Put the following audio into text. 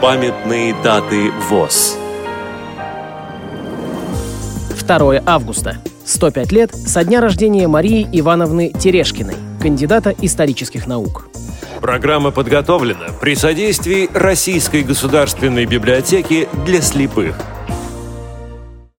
Памятные даты ВОЗ. 2 августа. 105 лет со дня рождения Марии Ивановны Терешкиной, кандидата исторических наук. Программа подготовлена при содействии Российской государственной библиотеки для слепых –